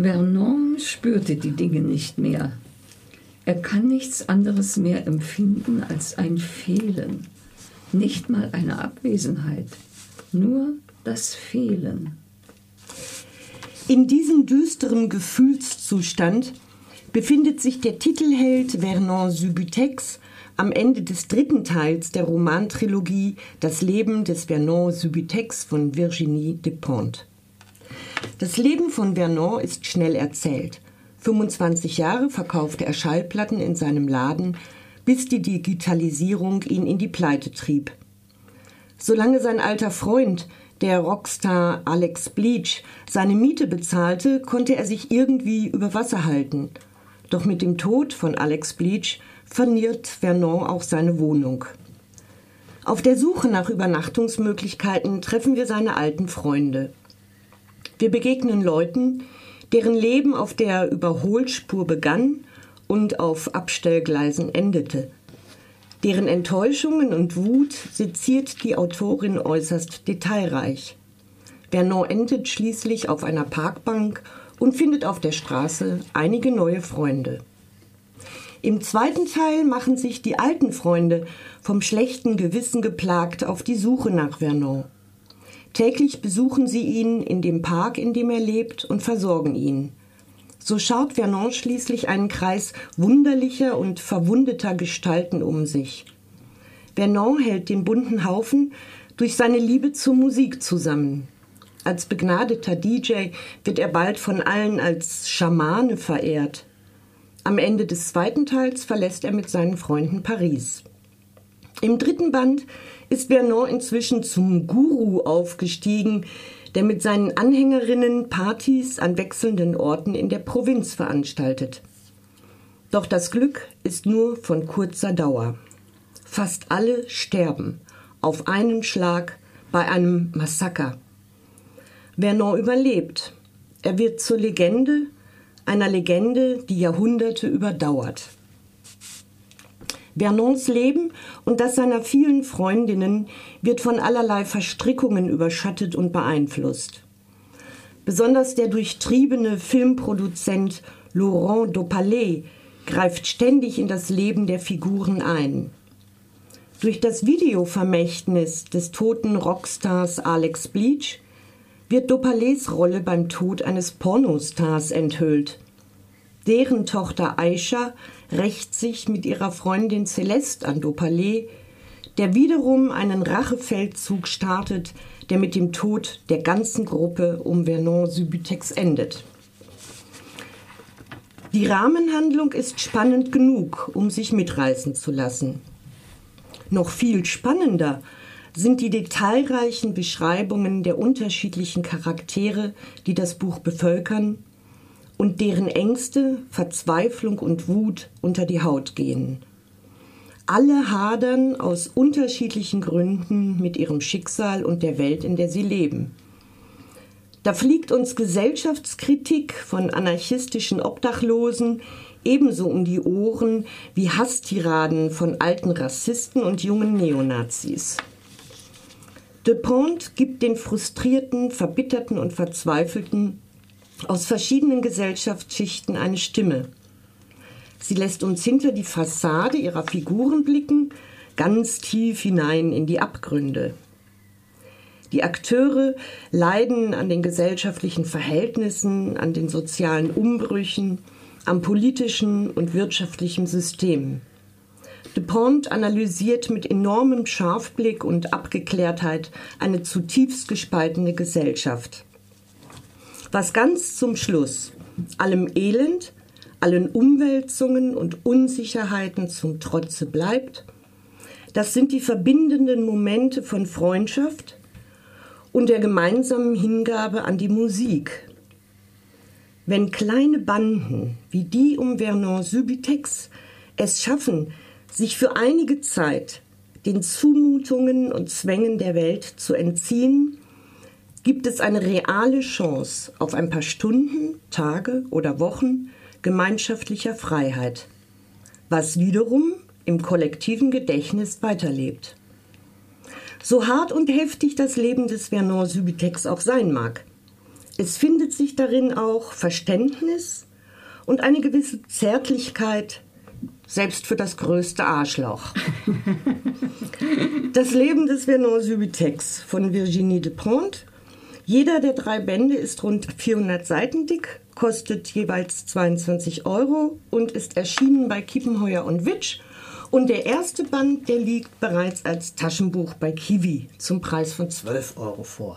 Vernon spürte die Dinge nicht mehr. Er kann nichts anderes mehr empfinden als ein Fehlen, nicht mal eine Abwesenheit, nur das Fehlen. In diesem düsteren Gefühlszustand befindet sich der Titelheld Vernon Subutex am Ende des dritten Teils der Romantrilogie Das Leben des Vernon Subutex von Virginie Despentes. Das Leben von Vernon ist schnell erzählt. 25 Jahre verkaufte er Schallplatten in seinem Laden, bis die Digitalisierung ihn in die Pleite trieb. Solange sein alter Freund, der Rockstar Alex Bleach, seine Miete bezahlte, konnte er sich irgendwie über Wasser halten. Doch mit dem Tod von Alex Bleach verniert Vernon auch seine Wohnung. Auf der Suche nach Übernachtungsmöglichkeiten treffen wir seine alten Freunde. Wir begegnen Leuten, deren Leben auf der Überholspur begann und auf Abstellgleisen endete. Deren Enttäuschungen und Wut seziert die Autorin äußerst detailreich. Vernon endet schließlich auf einer Parkbank und findet auf der Straße einige neue Freunde. Im zweiten Teil machen sich die alten Freunde vom schlechten Gewissen geplagt auf die Suche nach Vernon. Täglich besuchen sie ihn in dem Park, in dem er lebt, und versorgen ihn. So schaut Vernon schließlich einen Kreis wunderlicher und verwundeter Gestalten um sich. Vernon hält den bunten Haufen durch seine Liebe zur Musik zusammen. Als begnadeter DJ wird er bald von allen als Schamane verehrt. Am Ende des zweiten Teils verlässt er mit seinen Freunden Paris. Im dritten Band ist Vernon inzwischen zum Guru aufgestiegen, der mit seinen Anhängerinnen Partys an wechselnden Orten in der Provinz veranstaltet. Doch das Glück ist nur von kurzer Dauer. Fast alle sterben auf einen Schlag bei einem Massaker. Vernon überlebt. Er wird zur Legende, einer Legende, die Jahrhunderte überdauert. Vernons Leben und das seiner vielen Freundinnen wird von allerlei Verstrickungen überschattet und beeinflusst. Besonders der durchtriebene Filmproduzent Laurent Dopalé greift ständig in das Leben der Figuren ein. Durch das Videovermächtnis des toten Rockstars Alex Bleach wird Dopalés Rolle beim Tod eines Pornostars enthüllt. Deren Tochter Aisha rächt sich mit ihrer Freundin Celeste an Dopalé, der wiederum einen Rachefeldzug startet, der mit dem Tod der ganzen Gruppe um Vernon Subutex endet. Die Rahmenhandlung ist spannend genug, um sich mitreißen zu lassen. Noch viel spannender sind die detailreichen Beschreibungen der unterschiedlichen Charaktere, die das Buch bevölkern und deren Ängste, Verzweiflung und Wut unter die Haut gehen. Alle hadern aus unterschiedlichen Gründen mit ihrem Schicksal und der Welt, in der sie leben. Da fliegt uns Gesellschaftskritik von anarchistischen Obdachlosen ebenso um die Ohren wie Hasstiraden von alten Rassisten und jungen Neonazis. De Pont gibt den frustrierten, verbitterten und verzweifelten aus verschiedenen Gesellschaftsschichten eine Stimme. Sie lässt uns hinter die Fassade ihrer Figuren blicken, ganz tief hinein in die Abgründe. Die Akteure leiden an den gesellschaftlichen Verhältnissen, an den sozialen Umbrüchen, am politischen und wirtschaftlichen System. De Pont analysiert mit enormem Scharfblick und Abgeklärtheit eine zutiefst gespaltene Gesellschaft was ganz zum Schluss allem Elend, allen Umwälzungen und Unsicherheiten zum Trotze bleibt, das sind die verbindenden Momente von Freundschaft und der gemeinsamen Hingabe an die Musik. Wenn kleine Banden wie die um Vernon Subitex es schaffen, sich für einige Zeit den Zumutungen und Zwängen der Welt zu entziehen gibt es eine reale Chance auf ein paar Stunden, Tage oder Wochen gemeinschaftlicher Freiheit, was wiederum im kollektiven Gedächtnis weiterlebt. So hart und heftig das Leben des Vernon Subitex auch sein mag, es findet sich darin auch Verständnis und eine gewisse Zärtlichkeit, selbst für das größte Arschloch. das Leben des Vernon Subutex von Virginie Despentes. Jeder der drei Bände ist rund 400 Seiten dick, kostet jeweils 22 Euro und ist erschienen bei Kiepenheuer und Witsch. Und der erste Band, der liegt bereits als Taschenbuch bei Kiwi zum Preis von 12 Euro vor.